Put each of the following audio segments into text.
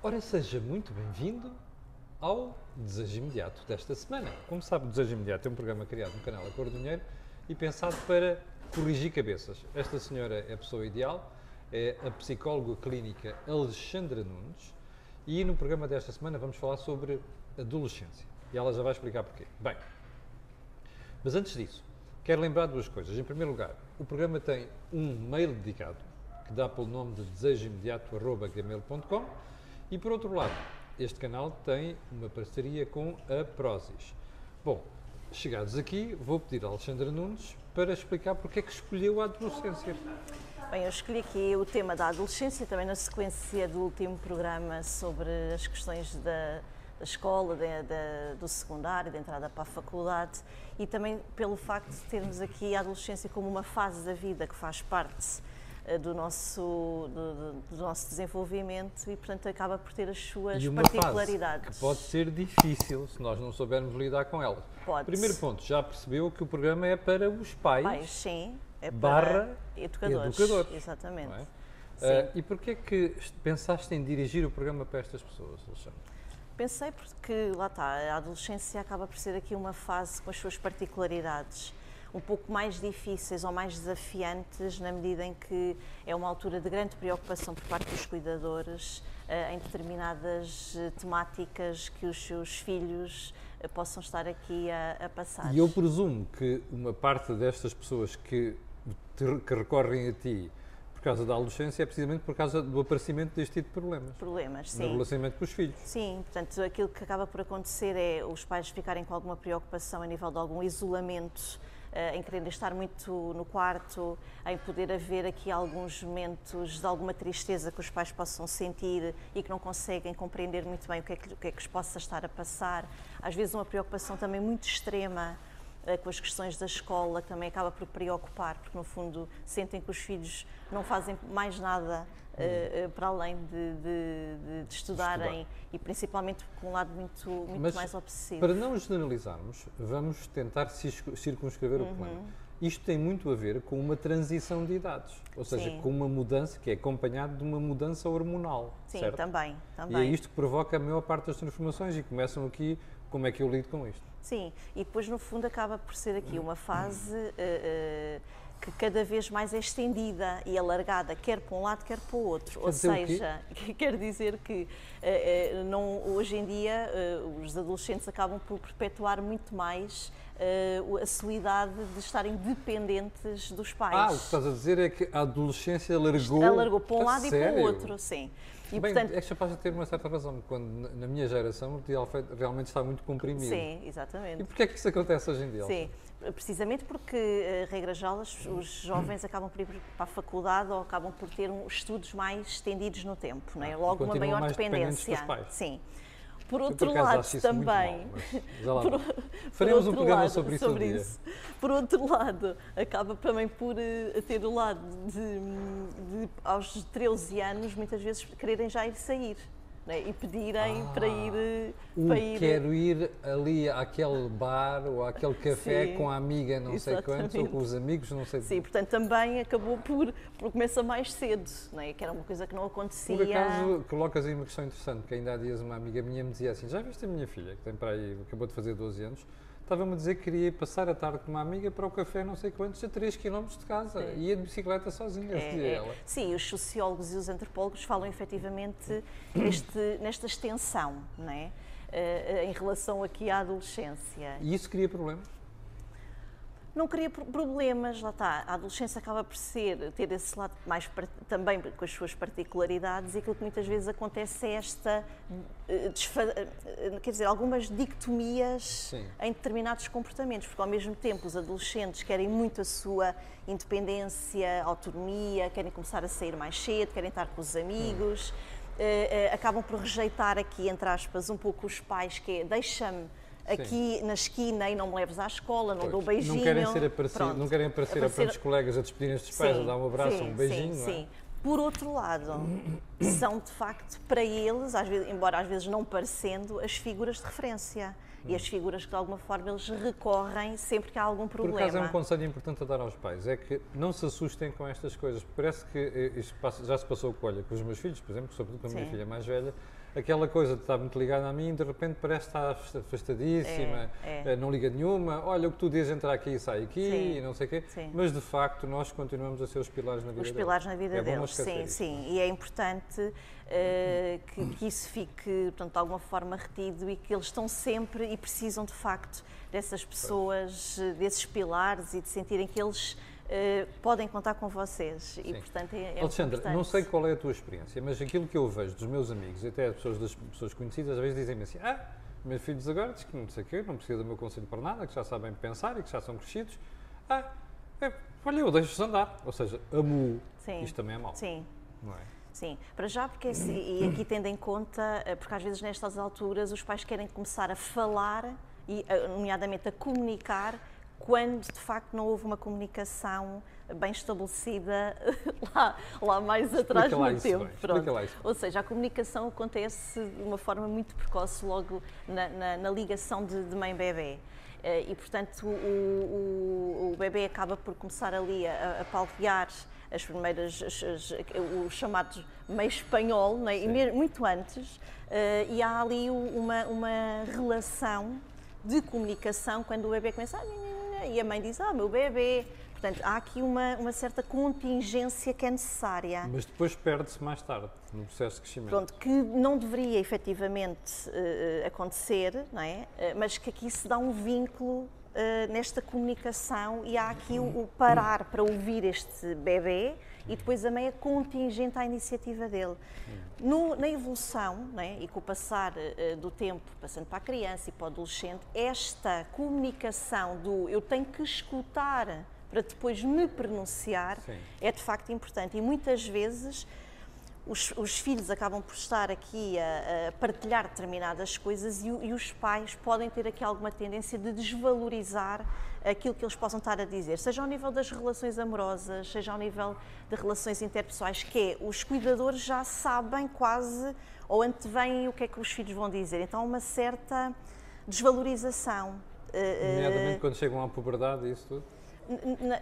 Ora, seja muito bem-vindo ao Desejo Imediato desta semana. Como sabe, o Desejo Imediato é um programa criado no canal A Cor do Dinheiro e pensado para corrigir cabeças. Esta senhora é a pessoa ideal, é a psicóloga clínica Alexandra Nunes e no programa desta semana vamos falar sobre adolescência. E ela já vai explicar porquê. Bem, mas antes disso, quero lembrar duas coisas. Em primeiro lugar, o programa tem um mail dedicado que dá pelo nome de desejoimediato.gmail.com e por outro lado, este canal tem uma parceria com a Prozis. Bom, chegados aqui, vou pedir a Alexandra Nunes para explicar porque é que escolheu a adolescência. Bem, eu escolhi aqui o tema da adolescência, também na sequência do último programa sobre as questões da, da escola, da, do secundário, da entrada para a faculdade e também pelo facto de termos aqui a adolescência como uma fase da vida que faz parte do nosso, do, do, nosso desenvolvimento e, portanto, acaba por ter as suas e uma particularidades. Fase que pode ser difícil se nós não soubermos lidar com elas. Pode. Primeiro ponto, já percebeu que o programa é para os pais, pais sim, é barra educadores. educadores Exatamente. É? Uh, e porquê é que pensaste em dirigir o programa para estas pessoas, Alexandre? Pensei porque, lá está, a adolescência acaba por ser aqui uma fase com as suas particularidades um pouco mais difíceis ou mais desafiantes na medida em que é uma altura de grande preocupação por parte dos cuidadores uh, em determinadas uh, temáticas que os seus filhos uh, possam estar aqui a, a, passar. E eu presumo que uma parte destas pessoas que, que recorrem a ti por causa da adolescência é precisamente por causa do aparecimento deste tipo de problemas. Problemas, sim. No relacionamento com os filhos. Sim, portanto, aquilo que acaba por acontecer é os pais ficarem com alguma preocupação a nível de algum isolamento eh, em querer estar muito no quarto, em poder haver aqui alguns momentos de alguma tristeza que os pais possam sentir e que não conseguem compreender muito bem o que é que, o que, é que os possa estar a passar. Às vezes uma preocupação também muito extrema eh, com as questões da escola, que também acaba por preocupar, porque no fundo sentem que os filhos não fazem mais nada uh, para além de, de, de estudarem Estudar. e principalmente com um lado muito, muito Mas, mais obsessivo. Para não generalizarmos, vamos tentar circunscrever uhum. o problema. Isto tem muito a ver com uma transição de idades, ou seja, Sim. com uma mudança que é acompanhada de uma mudança hormonal. Sim, certo? também, também. E é isto que provoca a maior parte das transformações e começam aqui como é que eu lido com isto. Sim, e depois no fundo acaba por ser aqui uma fase uh, uh, que cada vez mais é estendida e alargada, quer para um lado, quer para o outro. Quer Ou seja, quer dizer que uh, não, hoje em dia os adolescentes acabam por perpetuar muito mais a sua idade de estarem dependentes dos pais. Ah, o que estás a dizer é que a adolescência alargou. Alargou para um lado sério? e para o outro, sim. E, Bem, portanto, é que capaz de ter uma certa razão, quando na minha geração o dia realmente está muito comprimido. Sim, exatamente. E porquê é que isso acontece hoje em dia? Sim, precisamente porque, eh, regra geral, os jovens acabam por ir para a faculdade ou acabam por ter estudos mais estendidos no tempo, não é? Ah, Logo uma maior dependência. Sim. Por outro por lado, também. Mal, por, Faremos por um programa lado, sobre isso. Sobre um isso. Por outro lado, acaba também por uh, ter o lado de, de, aos 13 anos, muitas vezes quererem já ir sair né? e pedirem ah, para ir. Para ir... Quero ir ali àquele bar ou àquele café Sim, com a amiga não exatamente. sei quantos ou com os amigos não sei Sim, portanto também acabou por, por começar mais cedo, né? que era uma coisa que não acontecia. Por acaso colocas aí uma questão interessante, que ainda há dias uma amiga minha me dizia assim, já viste a minha filha, que tem para aí, acabou de fazer 12 anos, estava-me a dizer que queria passar a tarde com uma amiga para o café não sei quantos, a 3 km de casa. É. Ia de bicicleta sozinha, é, dizia é. ela. Sim, os sociólogos e os antropólogos falam efetivamente neste, nesta extensão, não é? Uh, em relação aqui à adolescência. E isso cria problemas? Não cria problemas, lá está, a adolescência acaba por ser, ter esse lado mais também com as suas particularidades e aquilo que muitas vezes acontece é esta, eh, eh, quer dizer, algumas dicotomias Sim. em determinados comportamentos, porque ao mesmo tempo os adolescentes querem muito a sua independência, autonomia, querem começar a sair mais cedo, querem estar com os amigos, hum. acabam por rejeitar aqui, entre aspas, um pouco os pais, que é deixa-me aqui na esquina e não me leves à escola, não pois. dou beijinho. Não querem ser aparecer, não querem aparecer, aparecer... a os colegas a despedirem dos pais, sim, a dar um abraço, sim, um beijinho. Sim, sim. É? Por outro lado, são de facto para eles, às vezes, embora às vezes não parecendo, as figuras de referência. e as figuras que de alguma forma eles recorrem sempre que há algum problema. Por acaso é um conselho importante a dar aos pais, é que não se assustem com estas coisas. Parece que eh, isto já se passou com, olha, com os meus filhos, por exemplo, sobretudo com a minha Sim. filha mais velha, aquela coisa de estar muito ligada a mim, de repente parece estar afastadíssima, é, é. não liga nenhuma, olha o que tu dizes entrar aqui e sai aqui sim, e não sei o quê, sim. mas de facto nós continuamos a ser os pilares na vida. Os pilares na vida é deles, sim, isso. sim, e é importante uh, que, que, isso fique, portanto, de alguma forma retido e que eles estão sempre e precisam de facto dessas pessoas, desses pilares e de sentirem que eles Uh, podem contar com vocês Sim. e portanto é, é Alexandra, não sei qual é a tua experiência, mas aquilo que eu vejo dos meus amigos e até as pessoas das pessoas conhecidas às vezes dizem-me assim, ah, meus filhos agora diz que não sei o quê, não precisa do meu conselho para nada, que já sabem pensar e que já são crescidos, ah, é, olha, eu deixo-os andar, ou seja, amo, Sim. isto também é mau. Sim. Não é? Sim, para já, porque e aqui tendo em conta, eh, porque às vezes nestas alturas os pais querem começar a falar, e eh, nomeadamente a comunicar, quando de facto não houve uma comunicação bem estabelecida lá, lá mais atrás no isso, tempo. Ou seja, a comunicação acontece de uma forma muito precoce logo na, na, na ligação de, de mãe-bebê. Eh, e, portanto, o, o, o bebê acaba por começar ali a, a palpear as primeiras, as, as, o chamado meio espanhol, né? e muito antes, uh, e há ali uma, uma relação de comunicação quando o bebê começa a... e a mãe diz, ah, meu bebê, Portanto, há aqui uma, uma certa contingência que é necessária. Mas depois perde-se mais tarde, no processo de crescimento. Pronto, que não deveria efetivamente uh, acontecer, não é? Uh, mas que aqui se dá um vínculo uh, nesta comunicação e há aqui o, o, parar para ouvir este bebê e depois a meia contingente à iniciativa dele. No, na evolução, é? e com o passar uh, do tempo, passando para a criança e para o adolescente, esta comunicação do eu tenho que escutar para depois me pronunciar Sim. é de facto importante. E muitas vezes os, os, filhos acabam por estar aqui a, a partilhar determinadas coisas e, e, os pais podem ter aqui alguma tendência de desvalorizar aquilo que eles possam estar a dizer, seja ao nível das relações amorosas, seja ao nível de relações interpessoais, que é os cuidadores já sabem quase ou antevêm o que é que os filhos vão dizer. Então há uma certa desvalorização. Eh, eh, Nomeadamente quando chegam à puberdade, isso tudo?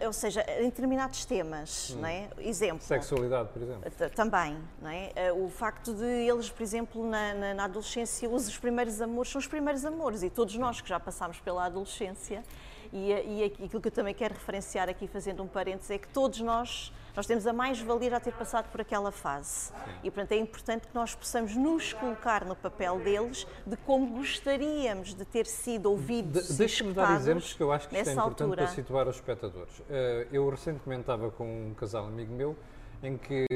ou seja, em determinados temas, hum. não é? Exemplo. Sexualidade, por exemplo. Também, não é? Eh, o facto de eles, por exemplo, na, na, na, adolescência, os primeiros amores são os primeiros amores e todos nós que já passámos pela adolescência e, e aquilo que eu também quero referenciar aqui, fazendo um parênteses, é que todos nós nós temos a mais-valia já ter passado por aquela fase. Sim. E, portanto, é importante que nós possamos nos colocar no papel deles de como gostaríamos de ter sido ouvidos de, Deixa-me dar exemplos que eu acho que isto é importante altura. para situar os espectadores. Eh, eu recentemente estava com um casal amigo meu em que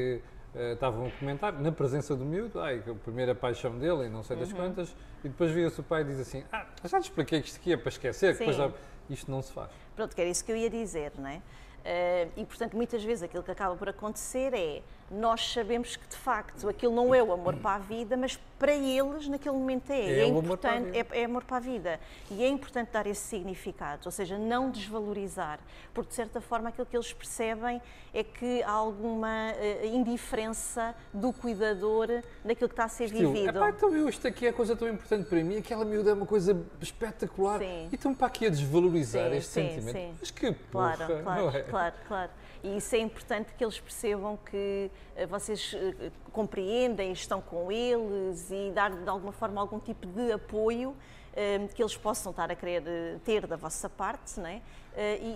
uh, estavam a comentar, na presença do miúdo, ai, a primeira paixão dele e não sei das uhum. quantas, e depois via-se o pai e diz assim, ah, já te expliquei que isto aqui é para esquecer, que depois já... isto não se faz. Pronto, que era isso que eu ia dizer, não é? Uh, e, portanto, muitas vezes aquilo que acaba por acontecer é nós sabemos que de facto aquilo não é o amor para a vida, mas para eles naquele momento é. É, é importante, é, é, amor para a vida. E é importante dar esse significado, ou seja, não desvalorizar, porque de certa forma aquilo que eles percebem é que há alguma uh, indiferença do cuidador naquilo que está a ser Estilo, vivido. Epá, então eu, isto aqui é a coisa tão importante para mim, aquela miúda é uma coisa espetacular. Sim. E estão para aqui a desvalorizar sim, este sim, sentimento. Sim. Mas que porra, claro, claro, é? claro, claro. E isso é importante que eles percebam que vocês eh, compreendem, estão com eles e dar de alguma forma algum tipo de apoio eh, que eles possam estar a querer ter da vossa parte, não é?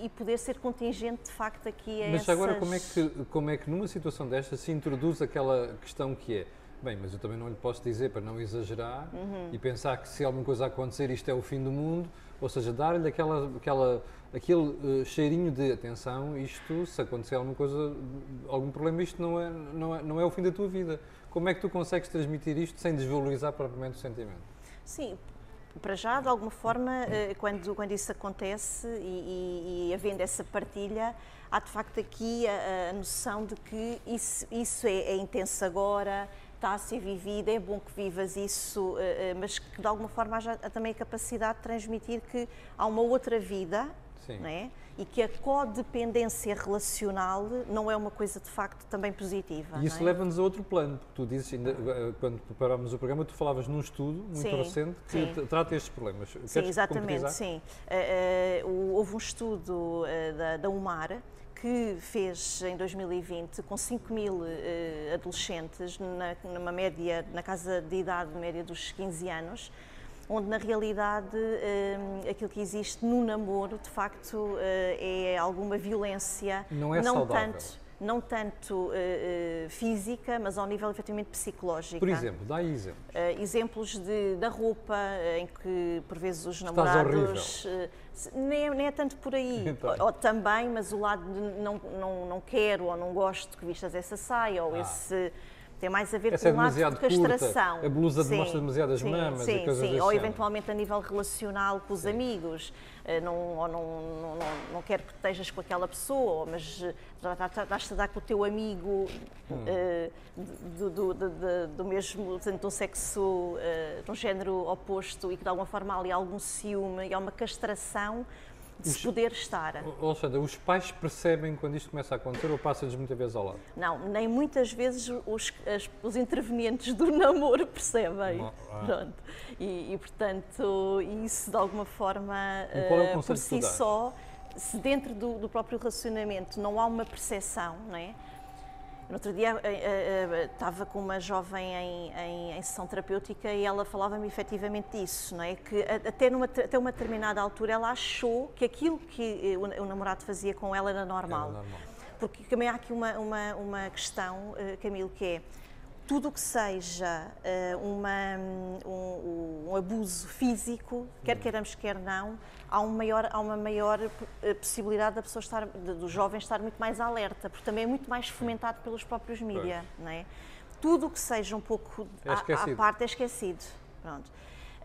E, poder ser contingente de facto aqui a Mas essas... agora como é, que, como é que numa situação desta se introduz aquela questão que é Bem, mas eu também não lhe posso dizer para não exagerar uhum. e pensar que se alguma coisa acontecer isto é o fim do mundo, ou seja, dar-lhe aquela, aquela, aquele uh, cheirinho de atenção, isto, se acontecer alguma coisa, algum problema, isto não é, não, é, não é o fim da tua vida. Como é que tu consegues transmitir isto sem desvalorizar propriamente o sentimento? Sim, para já, de alguma forma, uh, quando, quando isso acontece e, e, e, havendo essa partilha, há de facto aqui a, a noção de que isso, isso é, é intenso agora, está a ser vivida, é bom que vivas isso, eh, eh, mas que de alguma forma haja também a capacidade de transmitir que há uma outra vida, é? e que a codependência relacional não é uma coisa de facto também positiva. E isso é? leva-nos a outro plano, porque tu dizes, ainda, eh, quando preparámos o programa, tu falavas num estudo muito sim, recente que sim. trata estes problemas. Sim, Queres exatamente, sim. Uh, uh, houve um estudo uh, da, da UMAR que fez em 2020 com 5 mil uh, adolescentes, na, numa média, na casa de idade média dos 15 anos, onde na realidade uh, aquilo que existe no namoro de facto uh, é alguma violência, não, é não tanto não tanto uh, física, mas ao nível efetivamente psicológico. Por exemplo, dá exemplos. Uh, exemplos de, da roupa, em que por vezes os namorados. Nem, nem, é tanto por aí. Então. Ou, ou, também, mas o lado de não, não, não quero ou não gosto que vistas essa saia ou ah. esse tem mais a ver Essa com é o lado de castração. Curta, a blusa sim, demonstra demasiadas sim, mamas sim, e coisas sim. Ou eventualmente a nível relacional com os sim. amigos. Eh, não, ou não, não, não, não quero que estejas com aquela pessoa, mas eh, estás a dar com o teu amigo hum. uh, do, do, do, do, mesmo, de um sexo, uh, de um género oposto e que de alguma forma há ali algum ciúme e há uma castração de os, se poder estar. Alexandra, os pais percebem quando isto começa a acontecer ou passa-lhes muitas vezes ao lado? Não, nem muitas vezes os, as, os intervenientes do namoro percebem. Não, ah. Pronto. E, e, portanto, isso de alguma forma, é uh, por si só, se dentro do, do próprio relacionamento não há uma percepção, não é? No outro dia uh, uh, estava com uma jovem em, em, em sessão terapêutica e ela falava-me efetivamente disso, não é? Que até, numa, até uma determinada altura ela achou que aquilo que o, o namorado fazia com ela era normal. Era normal. Porque também há aqui uma, uma, uma questão, Camilo, que é tudo o que seja uh, uma, um, um, abuso físico, quer queiramos, quer não, há, um maior, há uma maior eh, possibilidade da pessoa estar, do jovem estar muito mais alerta, porque também é muito mais fomentado pelos próprios mídias, não é? Tudo o que seja um pouco é à, à, parte é esquecido. Pronto.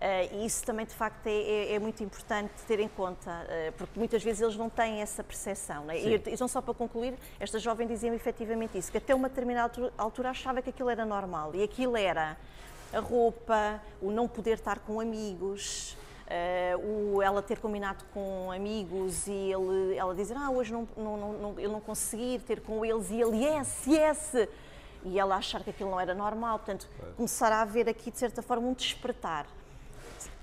Uh, e isso também, de facto, é, é, é, muito importante ter em conta, uh, porque muitas vezes eles não têm essa percepção. Né? E, então, só para concluir, esta jovem dizia-me efetivamente isso, que até uma determinada altura achava que aquilo era normal. E aquilo era a roupa, o não poder estar com amigos, uh, o ela ter combinado com amigos e ele, ela dizer, ah, hoje não, não, não, não, eu não conseguir ter com eles, e ele, yes, yes! E ela achar que aquilo não era normal. Portanto, começar a haver aqui, de certa forma, um despertar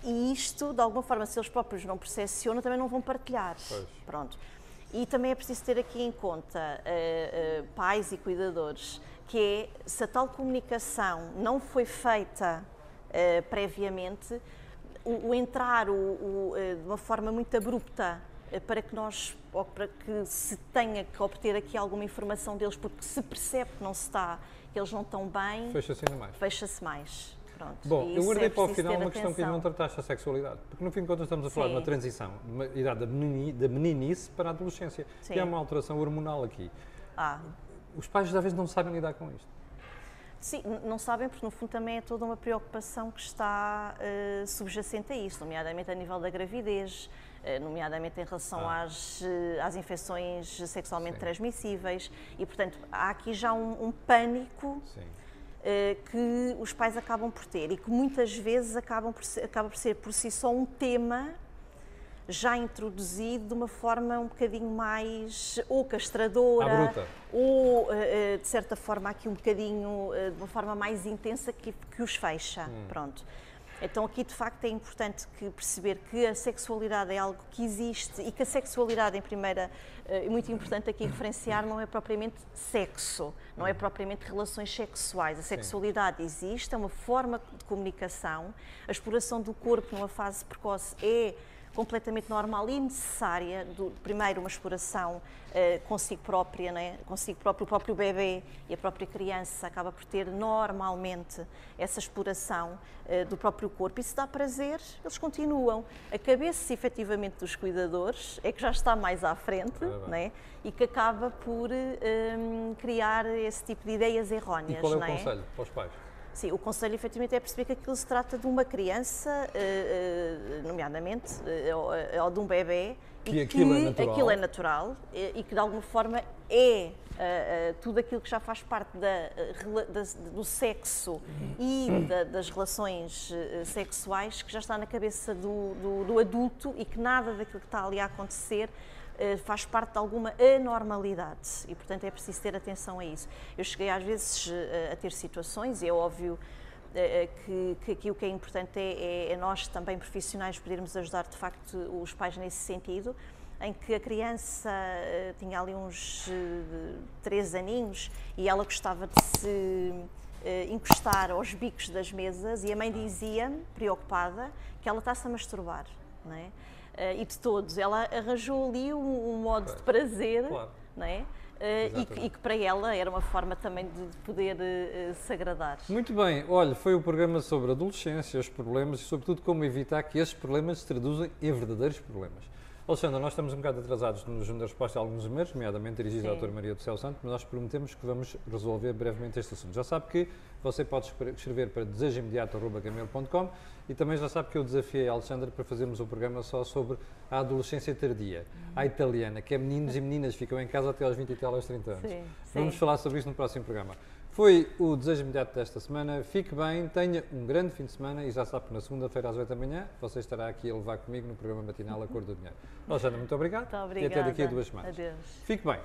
e isto, de alguma forma, se eles próprios não percepcionam, também não vão partilhar. Pois. Pronto. E também é preciso ter aqui em conta uh, uh, pais e cuidadores, que é, se a tal comunicação não foi feita uh, previamente, o, o entrar o, o, de uma forma muito abrupta para que nós, ou para que se tenha que obter aqui alguma informação deles, porque se percebe que não se está, que eles não estão bem, fecha-se mais. Fecha-se mais. Pronto. Bom, eu guardei é para o final uma questão que não trataste a sexualidade, porque no fim de contas estamos a falar Sim. de uma transição, de uma idade da, menini, da meninice para a adolescência, Sim. que é uma alteração hormonal aqui. Ah. Os pais às vezes não sabem lidar com isto. Sim, não sabem porque no fundo também é toda uma preocupação que está uh, subjacente a isto, nomeadamente a nível da gravidez, uh, nomeadamente em relação ah. às, uh, às infecções sexualmente Sim. transmissíveis e, portanto, há aqui já um, um pânico Sim que os pais acabam por ter e que muitas vezes acabam por ser, acaba por ser por si só um tema já introduzido de uma forma um bocadinho mais ou castradora ou eh, eh, de certa forma aqui um bocadinho de uma forma mais intensa que, que os fecha. Hum. Pronto. Então aqui de facto é importante que perceber que a sexualidade é algo que existe e que a sexualidade em primeira é muito importante aqui referenciar não é propriamente sexo, não é propriamente relações sexuais. A sexualidade existe, é uma forma de comunicação. A exploração do corpo numa fase precoce é completamente normal e necessária, do, primeiro uma exploração uh, consigo própria, né? consigo próprio, o próprio bebê e a própria criança acaba por ter normalmente essa exploração uh, do próprio corpo e se dá prazer, eles continuam. A cabeça, efetivamente, dos cuidadores é que já está mais à frente é né? e que acaba por uh, criar esse tipo de ideias erróneas. E qual é o é? conselho para os pais? Sim, o conselho efetivamente é perceber que aquilo se trata de uma criança, eh, eh, nomeadamente, eh, ou de um bebê, que, e aquilo, que é natural. aquilo é natural e que de alguma forma é tudo aquilo que já faz parte da, da, do sexo e da, das relações sexuais que já está na cabeça do, do, do, adulto e que nada daquilo que está ali a acontecer uh, faz parte de alguma anormalidade e, portanto, é preciso ter atenção a isso. Eu cheguei às vezes uh, a ter situações, e é óbvio que, que aqui o que é importante é, é, é nós também profissionais podermos ajudar de facto os pais nesse sentido, em que a criança tinha ali uns três aninhos e ela gostava de se encostar aos bicos das mesas e a mãe dizia, preocupada, que ela está-se a masturbar, não é? E de todos, ela arranjou ali um, um modo de prazer, claro. não é? Uh, e, que, e, que, para ela era uma forma também de poder uh, se agradar. Muito bem, olha, foi o programa sobre adolescência, os problemas e, sobretudo, como evitar que esses problemas se traduzem em verdadeiros problemas. Alexandra, nós estamos um bocado atrasados nos dar resposta a alguns e-mails, nomeadamente dirigidos à doutora Maria do Céu Santo, mas nós prometemos que vamos resolver brevemente este assunto. Já sabe que você pode escrever para desejoimediato.com e também já sabe que eu desafiei a Alexandra para fazermos um programa só sobre a adolescência tardia, a italiana, que é meninos e meninas ficam em casa até aos 20 e tal aos 30 anos. Sim, vamos sim. falar sobre isso no próximo programa. Foi o desejo imediato desta semana. Fique bem, tenha um grande fim de semana e já sabe que na segunda-feira às 8 da manhã você estará aqui a levar comigo no programa matinal A Cor do Dinheiro. Alexandra, muito obrigado. Muito obrigada. E até daqui a duas semanas. Adeus. Fique bem.